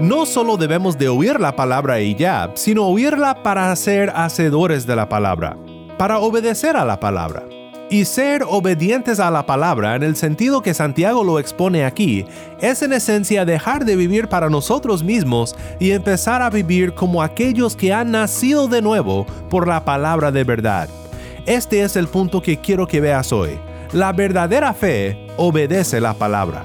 No solo debemos de oír la palabra y ya, sino oírla para ser hacedores de la palabra, para obedecer a la palabra. Y ser obedientes a la palabra en el sentido que Santiago lo expone aquí, es en esencia dejar de vivir para nosotros mismos y empezar a vivir como aquellos que han nacido de nuevo por la palabra de verdad. Este es el punto que quiero que veas hoy. La verdadera fe obedece la palabra.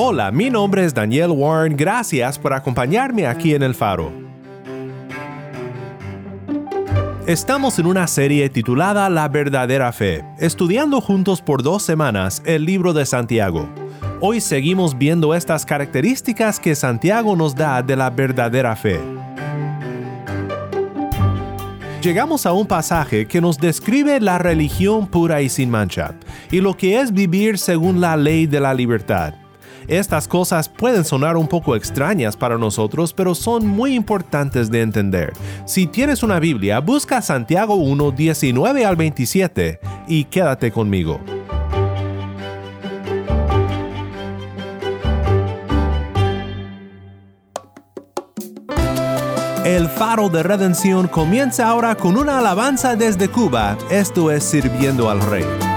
Hola, mi nombre es Daniel Warren. Gracias por acompañarme aquí en El Faro. Estamos en una serie titulada La verdadera fe, estudiando juntos por dos semanas el libro de Santiago. Hoy seguimos viendo estas características que Santiago nos da de la verdadera fe. Llegamos a un pasaje que nos describe la religión pura y sin mancha, y lo que es vivir según la ley de la libertad. Estas cosas pueden sonar un poco extrañas para nosotros, pero son muy importantes de entender. Si tienes una Biblia, busca Santiago 1, 19 al 27 y quédate conmigo. El faro de redención comienza ahora con una alabanza desde Cuba, esto es sirviendo al rey.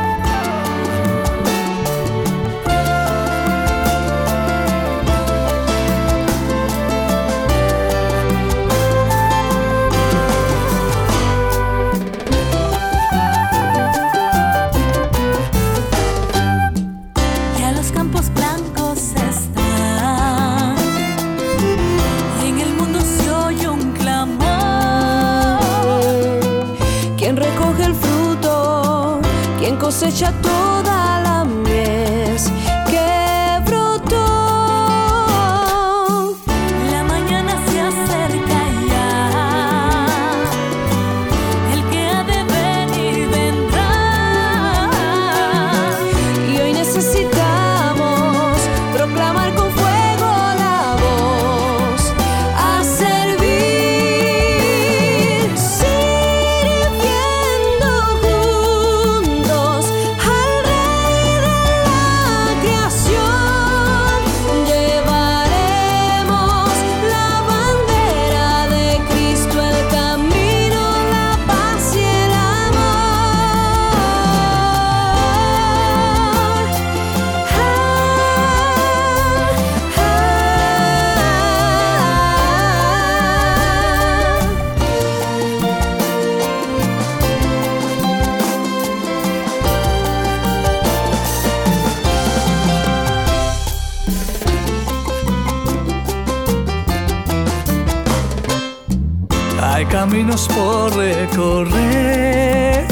Caminos por recorrer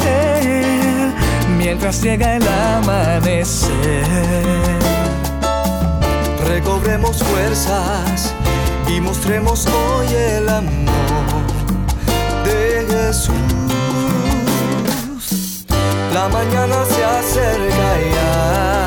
mientras llega el amanecer. Recobremos fuerzas y mostremos hoy el amor de Jesús. La mañana se acerca ya.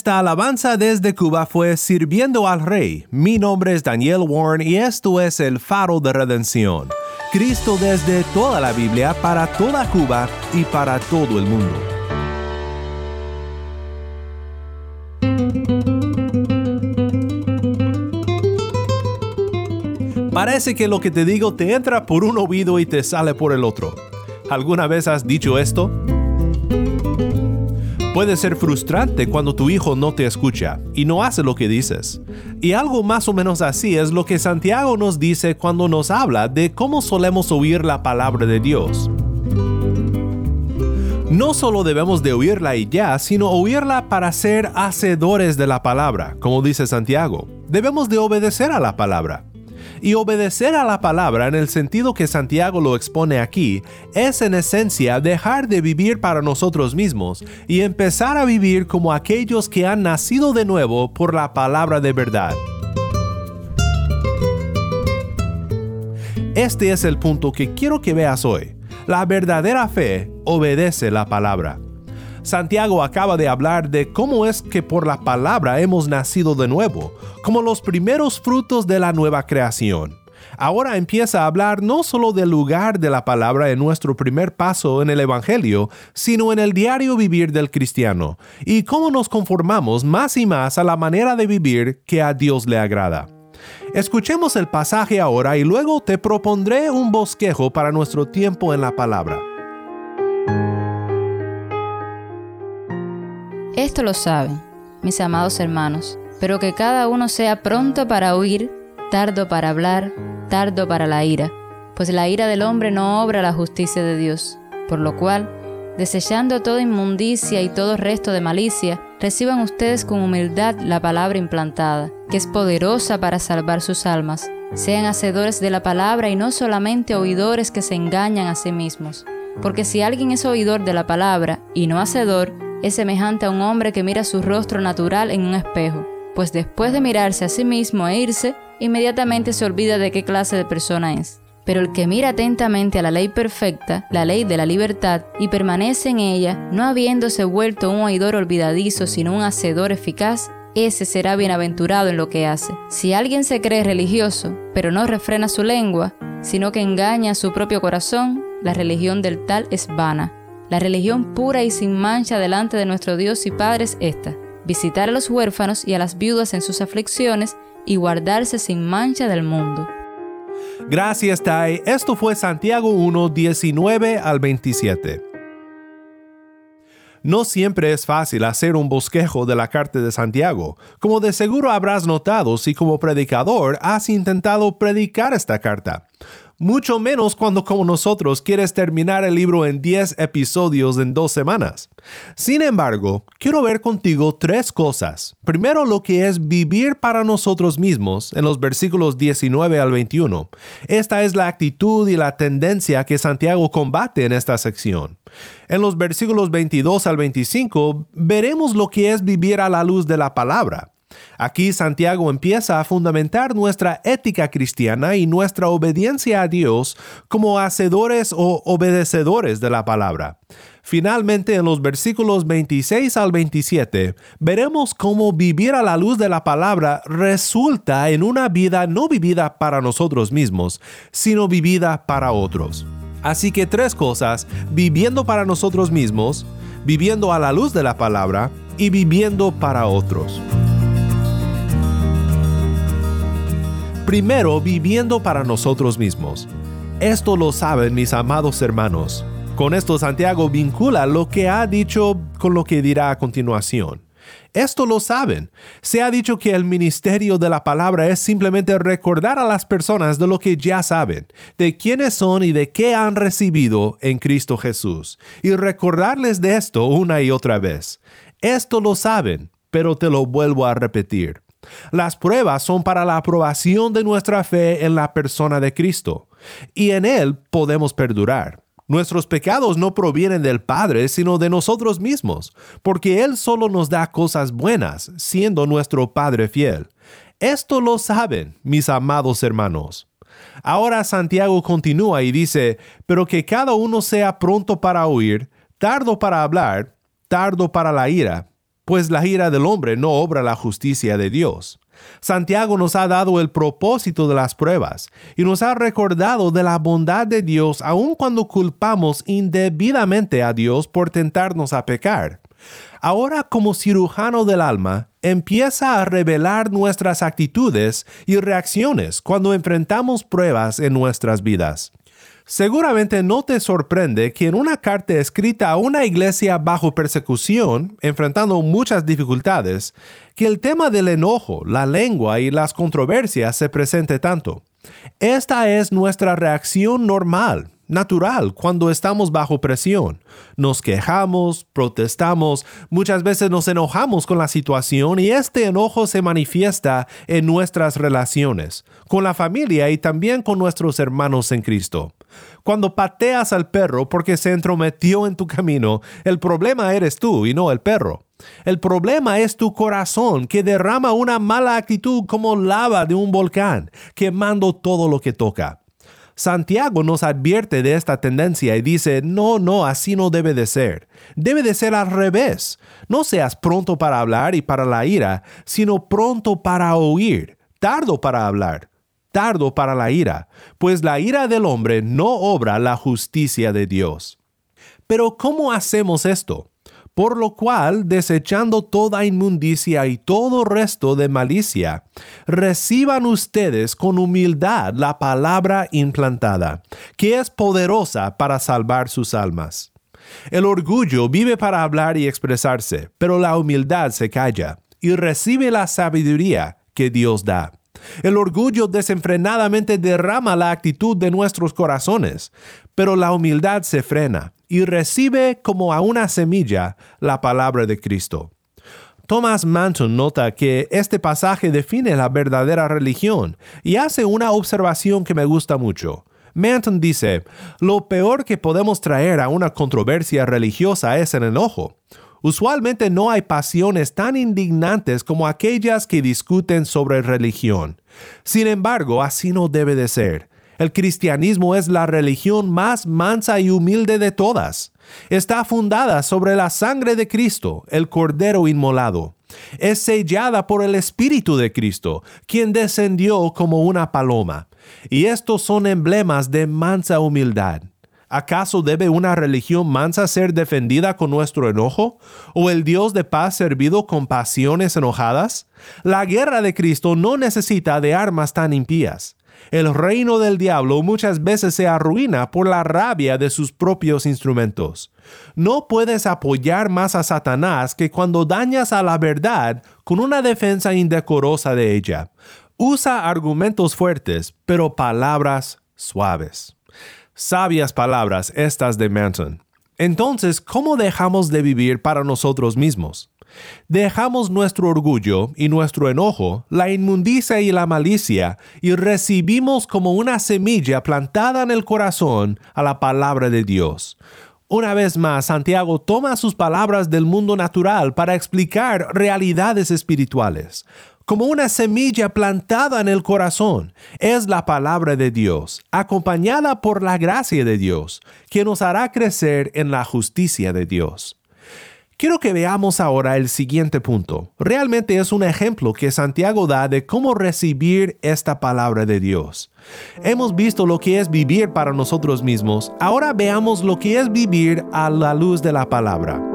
Esta alabanza desde Cuba fue Sirviendo al Rey. Mi nombre es Daniel Warren y esto es el Faro de Redención. Cristo desde toda la Biblia, para toda Cuba y para todo el mundo. Parece que lo que te digo te entra por un oído y te sale por el otro. ¿Alguna vez has dicho esto? Puede ser frustrante cuando tu hijo no te escucha y no hace lo que dices. Y algo más o menos así es lo que Santiago nos dice cuando nos habla de cómo solemos oír la palabra de Dios. No solo debemos de oírla y ya, sino oírla para ser hacedores de la palabra, como dice Santiago. Debemos de obedecer a la palabra. Y obedecer a la palabra en el sentido que Santiago lo expone aquí es en esencia dejar de vivir para nosotros mismos y empezar a vivir como aquellos que han nacido de nuevo por la palabra de verdad. Este es el punto que quiero que veas hoy. La verdadera fe obedece la palabra. Santiago acaba de hablar de cómo es que por la palabra hemos nacido de nuevo, como los primeros frutos de la nueva creación. Ahora empieza a hablar no solo del lugar de la palabra en nuestro primer paso en el Evangelio, sino en el diario vivir del cristiano, y cómo nos conformamos más y más a la manera de vivir que a Dios le agrada. Escuchemos el pasaje ahora y luego te propondré un bosquejo para nuestro tiempo en la palabra. Esto lo saben, mis amados hermanos, pero que cada uno sea pronto para oír, tardo para hablar, tardo para la ira, pues la ira del hombre no obra la justicia de Dios, por lo cual, desechando toda inmundicia y todo resto de malicia, reciban ustedes con humildad la palabra implantada, que es poderosa para salvar sus almas. Sean hacedores de la palabra y no solamente oidores que se engañan a sí mismos. Porque si alguien es oidor de la palabra y no hacedor, es semejante a un hombre que mira su rostro natural en un espejo, pues después de mirarse a sí mismo e irse, inmediatamente se olvida de qué clase de persona es. Pero el que mira atentamente a la ley perfecta, la ley de la libertad, y permanece en ella, no habiéndose vuelto un oidor olvidadizo, sino un hacedor eficaz, ese será bienaventurado en lo que hace. Si alguien se cree religioso, pero no refrena su lengua, sino que engaña a su propio corazón, la religión del tal es vana. La religión pura y sin mancha delante de nuestro Dios y Padre es esta, visitar a los huérfanos y a las viudas en sus aflicciones y guardarse sin mancha del mundo. Gracias, Tai. Esto fue Santiago 1, 19 al 27. No siempre es fácil hacer un bosquejo de la carta de Santiago, como de seguro habrás notado si como predicador has intentado predicar esta carta mucho menos cuando como nosotros quieres terminar el libro en 10 episodios en dos semanas. Sin embargo, quiero ver contigo tres cosas. Primero, lo que es vivir para nosotros mismos en los versículos 19 al 21. Esta es la actitud y la tendencia que Santiago combate en esta sección. En los versículos 22 al 25 veremos lo que es vivir a la luz de la palabra. Aquí Santiago empieza a fundamentar nuestra ética cristiana y nuestra obediencia a Dios como hacedores o obedecedores de la palabra. Finalmente, en los versículos 26 al 27, veremos cómo vivir a la luz de la palabra resulta en una vida no vivida para nosotros mismos, sino vivida para otros. Así que tres cosas, viviendo para nosotros mismos, viviendo a la luz de la palabra y viviendo para otros. Primero, viviendo para nosotros mismos. Esto lo saben mis amados hermanos. Con esto Santiago vincula lo que ha dicho con lo que dirá a continuación. Esto lo saben. Se ha dicho que el ministerio de la palabra es simplemente recordar a las personas de lo que ya saben, de quiénes son y de qué han recibido en Cristo Jesús, y recordarles de esto una y otra vez. Esto lo saben, pero te lo vuelvo a repetir. Las pruebas son para la aprobación de nuestra fe en la persona de Cristo, y en Él podemos perdurar. Nuestros pecados no provienen del Padre, sino de nosotros mismos, porque Él solo nos da cosas buenas, siendo nuestro Padre fiel. Esto lo saben, mis amados hermanos. Ahora Santiago continúa y dice, pero que cada uno sea pronto para oír, tardo para hablar, tardo para la ira, pues la ira del hombre no obra la justicia de Dios. Santiago nos ha dado el propósito de las pruebas y nos ha recordado de la bondad de Dios aun cuando culpamos indebidamente a Dios por tentarnos a pecar. Ahora como cirujano del alma, empieza a revelar nuestras actitudes y reacciones cuando enfrentamos pruebas en nuestras vidas. Seguramente no te sorprende que en una carta escrita a una iglesia bajo persecución, enfrentando muchas dificultades, que el tema del enojo, la lengua y las controversias se presente tanto. Esta es nuestra reacción normal, natural, cuando estamos bajo presión. Nos quejamos, protestamos, muchas veces nos enojamos con la situación y este enojo se manifiesta en nuestras relaciones, con la familia y también con nuestros hermanos en Cristo. Cuando pateas al perro porque se entrometió en tu camino, el problema eres tú y no el perro. El problema es tu corazón que derrama una mala actitud como lava de un volcán, quemando todo lo que toca. Santiago nos advierte de esta tendencia y dice, no, no, así no debe de ser. Debe de ser al revés. No seas pronto para hablar y para la ira, sino pronto para oír, tardo para hablar, tardo para la ira, pues la ira del hombre no obra la justicia de Dios. Pero ¿cómo hacemos esto? Por lo cual, desechando toda inmundicia y todo resto de malicia, reciban ustedes con humildad la palabra implantada, que es poderosa para salvar sus almas. El orgullo vive para hablar y expresarse, pero la humildad se calla y recibe la sabiduría que Dios da. El orgullo desenfrenadamente derrama la actitud de nuestros corazones, pero la humildad se frena y recibe como a una semilla la palabra de Cristo. Thomas Manton nota que este pasaje define la verdadera religión y hace una observación que me gusta mucho. Manton dice, lo peor que podemos traer a una controversia religiosa es el enojo. Usualmente no hay pasiones tan indignantes como aquellas que discuten sobre religión. Sin embargo, así no debe de ser. El cristianismo es la religión más mansa y humilde de todas. Está fundada sobre la sangre de Cristo, el Cordero inmolado. Es sellada por el Espíritu de Cristo, quien descendió como una paloma. Y estos son emblemas de mansa humildad. ¿Acaso debe una religión mansa ser defendida con nuestro enojo? ¿O el Dios de paz servido con pasiones enojadas? La guerra de Cristo no necesita de armas tan impías. El reino del diablo muchas veces se arruina por la rabia de sus propios instrumentos. No puedes apoyar más a Satanás que cuando dañas a la verdad con una defensa indecorosa de ella. Usa argumentos fuertes, pero palabras suaves. Sabias palabras estas de Manson. Entonces, ¿cómo dejamos de vivir para nosotros mismos? Dejamos nuestro orgullo y nuestro enojo, la inmundicia y la malicia, y recibimos como una semilla plantada en el corazón a la palabra de Dios. Una vez más, Santiago toma sus palabras del mundo natural para explicar realidades espirituales. Como una semilla plantada en el corazón es la palabra de Dios, acompañada por la gracia de Dios, que nos hará crecer en la justicia de Dios. Quiero que veamos ahora el siguiente punto. Realmente es un ejemplo que Santiago da de cómo recibir esta palabra de Dios. Hemos visto lo que es vivir para nosotros mismos, ahora veamos lo que es vivir a la luz de la palabra.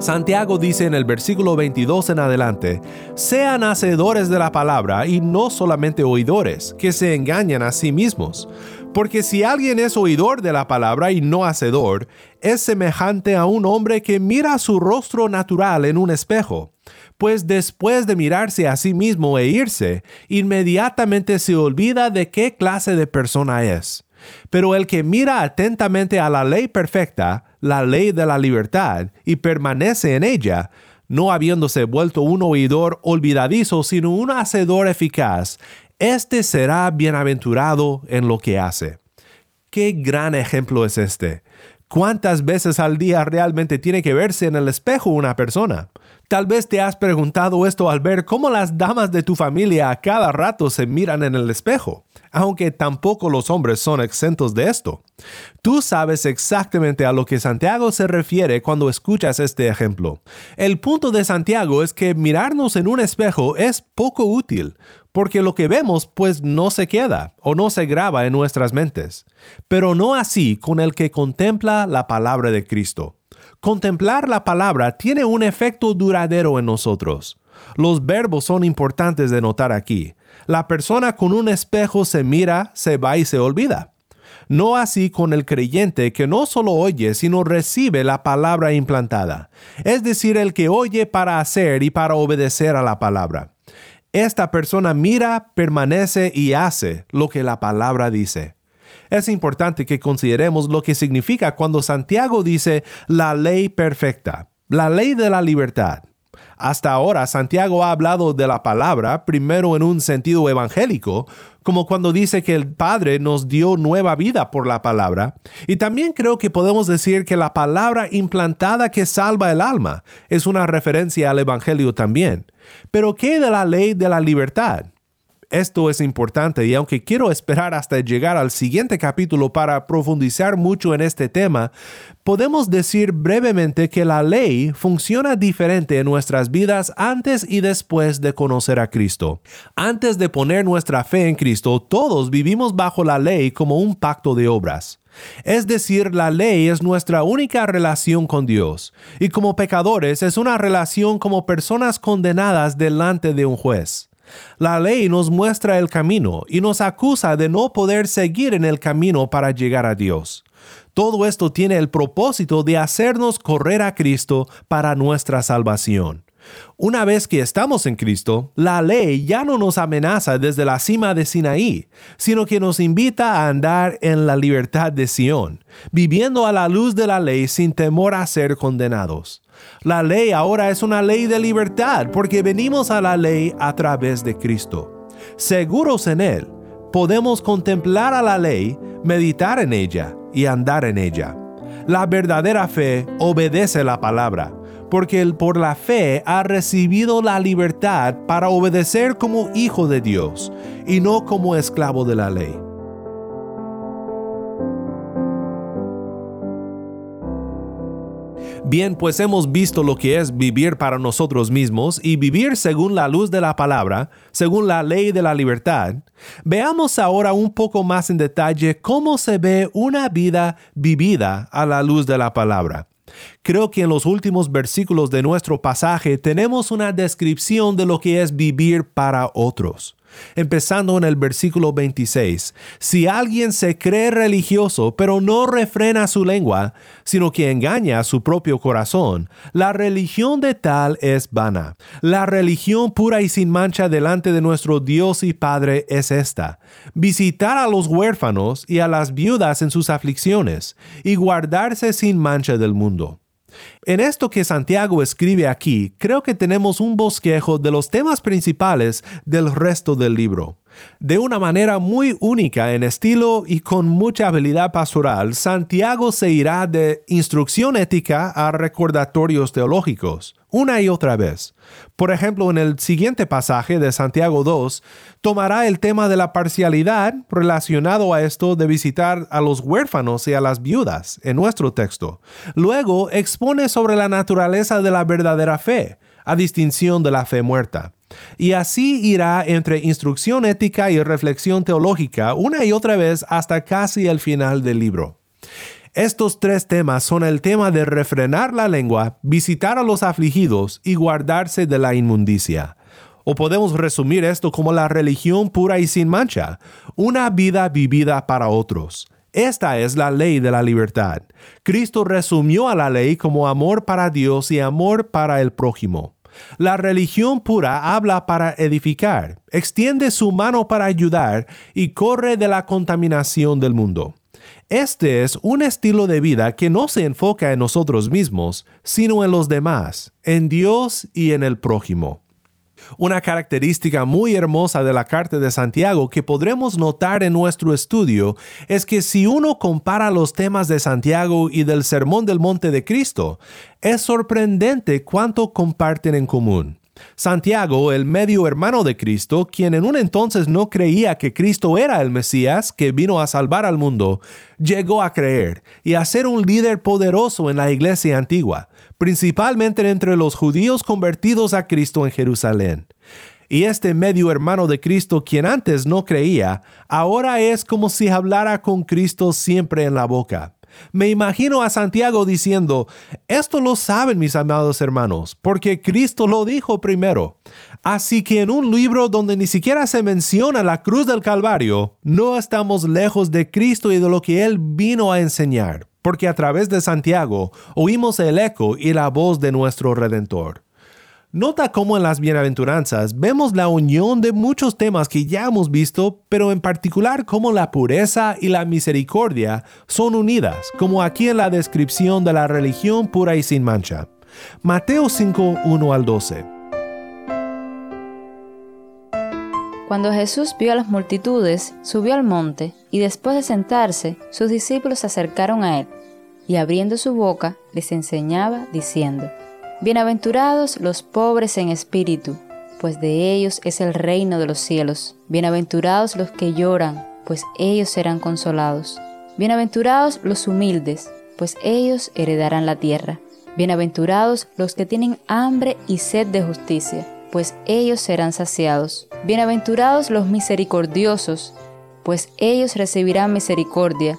Santiago dice en el versículo 22 en adelante, sean hacedores de la palabra y no solamente oidores, que se engañan a sí mismos. Porque si alguien es oidor de la palabra y no hacedor, es semejante a un hombre que mira su rostro natural en un espejo, pues después de mirarse a sí mismo e irse, inmediatamente se olvida de qué clase de persona es. Pero el que mira atentamente a la ley perfecta, la ley de la libertad, y permanece en ella, no habiéndose vuelto un oidor olvidadizo, sino un hacedor eficaz, éste será bienaventurado en lo que hace. Qué gran ejemplo es este. ¿Cuántas veces al día realmente tiene que verse en el espejo una persona? Tal vez te has preguntado esto al ver cómo las damas de tu familia a cada rato se miran en el espejo, aunque tampoco los hombres son exentos de esto. Tú sabes exactamente a lo que Santiago se refiere cuando escuchas este ejemplo. El punto de Santiago es que mirarnos en un espejo es poco útil, porque lo que vemos pues no se queda o no se graba en nuestras mentes. Pero no así con el que contempla la palabra de Cristo. Contemplar la palabra tiene un efecto duradero en nosotros. Los verbos son importantes de notar aquí. La persona con un espejo se mira, se va y se olvida. No así con el creyente que no solo oye, sino recibe la palabra implantada, es decir, el que oye para hacer y para obedecer a la palabra. Esta persona mira, permanece y hace lo que la palabra dice es importante que consideremos lo que significa cuando Santiago dice la ley perfecta, la ley de la libertad. Hasta ahora Santiago ha hablado de la palabra primero en un sentido evangélico, como cuando dice que el Padre nos dio nueva vida por la palabra, y también creo que podemos decir que la palabra implantada que salva el alma es una referencia al Evangelio también. Pero ¿qué de la ley de la libertad? Esto es importante y aunque quiero esperar hasta llegar al siguiente capítulo para profundizar mucho en este tema, podemos decir brevemente que la ley funciona diferente en nuestras vidas antes y después de conocer a Cristo. Antes de poner nuestra fe en Cristo, todos vivimos bajo la ley como un pacto de obras. Es decir, la ley es nuestra única relación con Dios, y como pecadores es una relación como personas condenadas delante de un juez. La ley nos muestra el camino y nos acusa de no poder seguir en el camino para llegar a Dios. Todo esto tiene el propósito de hacernos correr a Cristo para nuestra salvación. Una vez que estamos en Cristo, la ley ya no nos amenaza desde la cima de Sinaí, sino que nos invita a andar en la libertad de Sión, viviendo a la luz de la ley sin temor a ser condenados. La ley ahora es una ley de libertad porque venimos a la ley a través de Cristo. Seguros en Él, podemos contemplar a la ley, meditar en ella y andar en ella. La verdadera fe obedece la palabra, porque por la fe ha recibido la libertad para obedecer como hijo de Dios y no como esclavo de la ley. Bien, pues hemos visto lo que es vivir para nosotros mismos y vivir según la luz de la palabra, según la ley de la libertad. Veamos ahora un poco más en detalle cómo se ve una vida vivida a la luz de la palabra. Creo que en los últimos versículos de nuestro pasaje tenemos una descripción de lo que es vivir para otros. Empezando en el versículo 26, si alguien se cree religioso pero no refrena su lengua, sino que engaña a su propio corazón, la religión de tal es vana. La religión pura y sin mancha delante de nuestro Dios y Padre es esta, visitar a los huérfanos y a las viudas en sus aflicciones, y guardarse sin mancha del mundo. En esto que Santiago escribe aquí, creo que tenemos un bosquejo de los temas principales del resto del libro. De una manera muy única en estilo y con mucha habilidad pastoral, Santiago se irá de instrucción ética a recordatorios teológicos, una y otra vez. Por ejemplo, en el siguiente pasaje de Santiago 2, tomará el tema de la parcialidad relacionado a esto de visitar a los huérfanos y a las viudas en nuestro texto. Luego expone sobre la naturaleza de la verdadera fe, a distinción de la fe muerta. Y así irá entre instrucción ética y reflexión teológica una y otra vez hasta casi el final del libro. Estos tres temas son el tema de refrenar la lengua, visitar a los afligidos y guardarse de la inmundicia. O podemos resumir esto como la religión pura y sin mancha, una vida vivida para otros. Esta es la ley de la libertad. Cristo resumió a la ley como amor para Dios y amor para el prójimo. La religión pura habla para edificar, extiende su mano para ayudar y corre de la contaminación del mundo. Este es un estilo de vida que no se enfoca en nosotros mismos, sino en los demás, en Dios y en el prójimo. Una característica muy hermosa de la carta de Santiago que podremos notar en nuestro estudio es que si uno compara los temas de Santiago y del Sermón del Monte de Cristo, es sorprendente cuánto comparten en común. Santiago, el medio hermano de Cristo, quien en un entonces no creía que Cristo era el Mesías que vino a salvar al mundo, llegó a creer y a ser un líder poderoso en la iglesia antigua, principalmente entre los judíos convertidos a Cristo en Jerusalén. Y este medio hermano de Cristo, quien antes no creía, ahora es como si hablara con Cristo siempre en la boca. Me imagino a Santiago diciendo, esto lo saben mis amados hermanos, porque Cristo lo dijo primero. Así que en un libro donde ni siquiera se menciona la cruz del Calvario, no estamos lejos de Cristo y de lo que Él vino a enseñar, porque a través de Santiago oímos el eco y la voz de nuestro Redentor. Nota cómo en las bienaventuranzas vemos la unión de muchos temas que ya hemos visto, pero en particular cómo la pureza y la misericordia son unidas, como aquí en la descripción de la religión pura y sin mancha. Mateo 5, 1 al 12. Cuando Jesús vio a las multitudes, subió al monte, y después de sentarse, sus discípulos se acercaron a él, y abriendo su boca, les enseñaba, diciendo, Bienaventurados los pobres en espíritu, pues de ellos es el reino de los cielos. Bienaventurados los que lloran, pues ellos serán consolados. Bienaventurados los humildes, pues ellos heredarán la tierra. Bienaventurados los que tienen hambre y sed de justicia, pues ellos serán saciados. Bienaventurados los misericordiosos, pues ellos recibirán misericordia.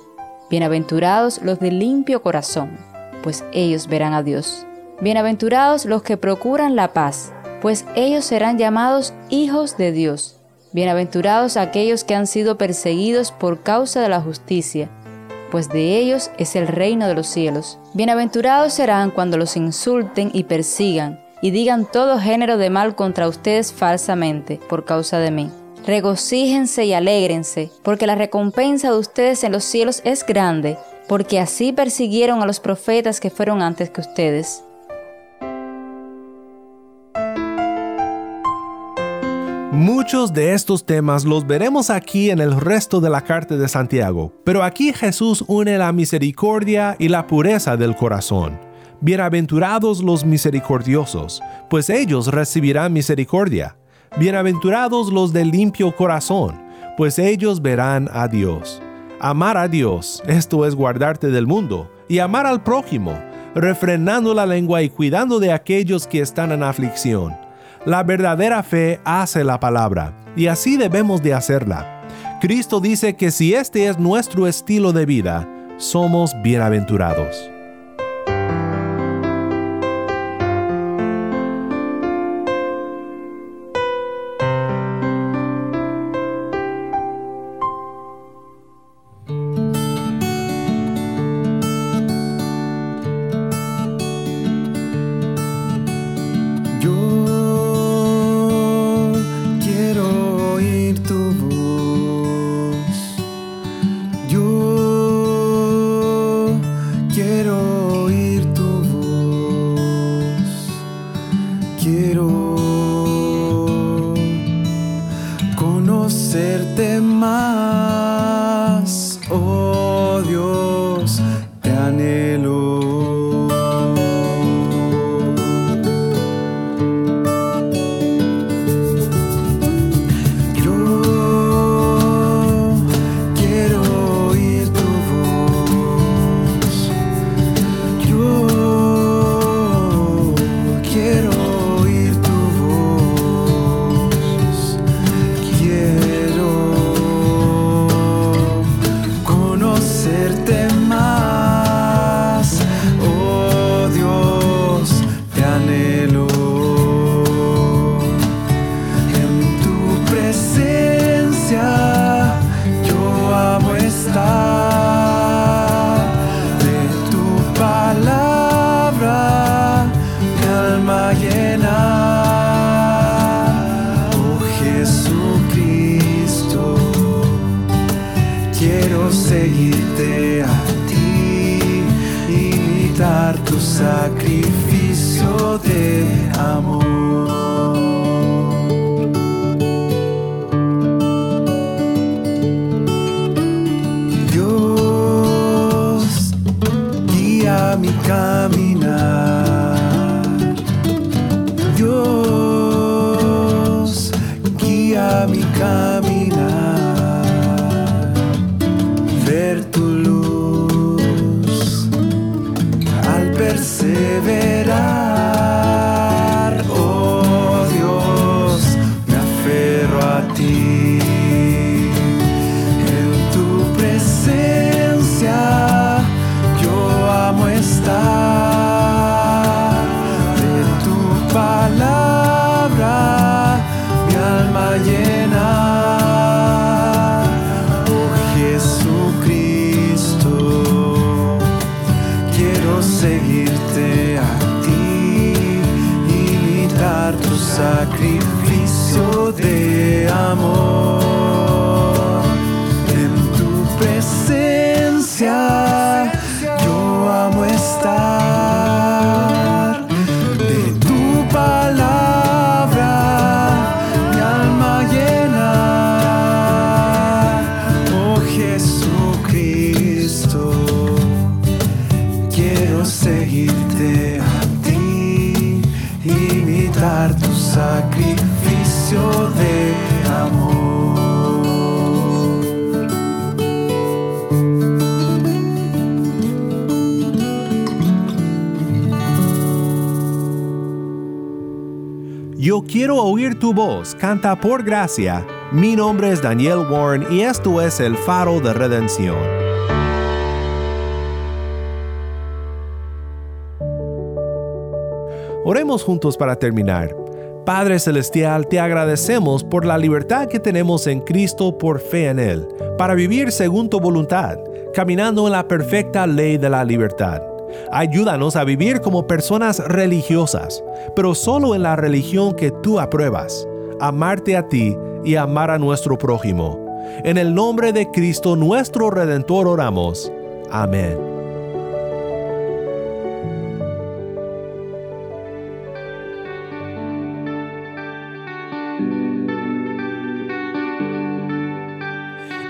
Bienaventurados los de limpio corazón, pues ellos verán a Dios. Bienaventurados los que procuran la paz, pues ellos serán llamados hijos de Dios. Bienaventurados aquellos que han sido perseguidos por causa de la justicia, pues de ellos es el reino de los cielos. Bienaventurados serán cuando los insulten y persigan, y digan todo género de mal contra ustedes falsamente, por causa de mí. Regocíjense y alégrense, porque la recompensa de ustedes en los cielos es grande, porque así persiguieron a los profetas que fueron antes que ustedes. Muchos de estos temas los veremos aquí en el resto de la carta de Santiago, pero aquí Jesús une la misericordia y la pureza del corazón. Bienaventurados los misericordiosos, pues ellos recibirán misericordia. Bienaventurados los de limpio corazón, pues ellos verán a Dios. Amar a Dios, esto es guardarte del mundo, y amar al prójimo, refrenando la lengua y cuidando de aquellos que están en aflicción. La verdadera fe hace la palabra, y así debemos de hacerla. Cristo dice que si este es nuestro estilo de vida, somos bienaventurados. Caminar. Tu sacrificio de amor. Quiero oír tu voz, canta por gracia. Mi nombre es Daniel Warren y esto es el faro de redención. Oremos juntos para terminar. Padre Celestial, te agradecemos por la libertad que tenemos en Cristo por fe en Él, para vivir según tu voluntad, caminando en la perfecta ley de la libertad. Ayúdanos a vivir como personas religiosas, pero solo en la religión que tú apruebas, amarte a ti y amar a nuestro prójimo. En el nombre de Cristo nuestro Redentor oramos. Amén.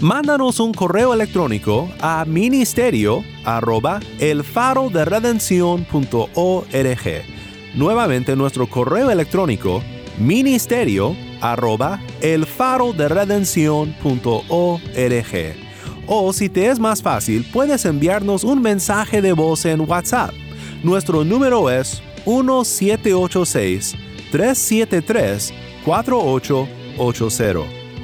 Mándanos un correo electrónico a ministerio arroba elfaroderedención.org. Nuevamente nuestro correo electrónico ministerio arroba elfaroderedención.org. O si te es más fácil, puedes enviarnos un mensaje de voz en WhatsApp. Nuestro número es 1786 373 4880.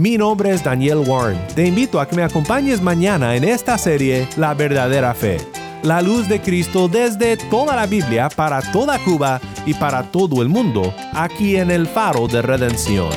Mi nombre es Daniel Warren. Te invito a que me acompañes mañana en esta serie La verdadera fe. La luz de Cristo desde toda la Biblia para toda Cuba y para todo el mundo, aquí en el faro de redención.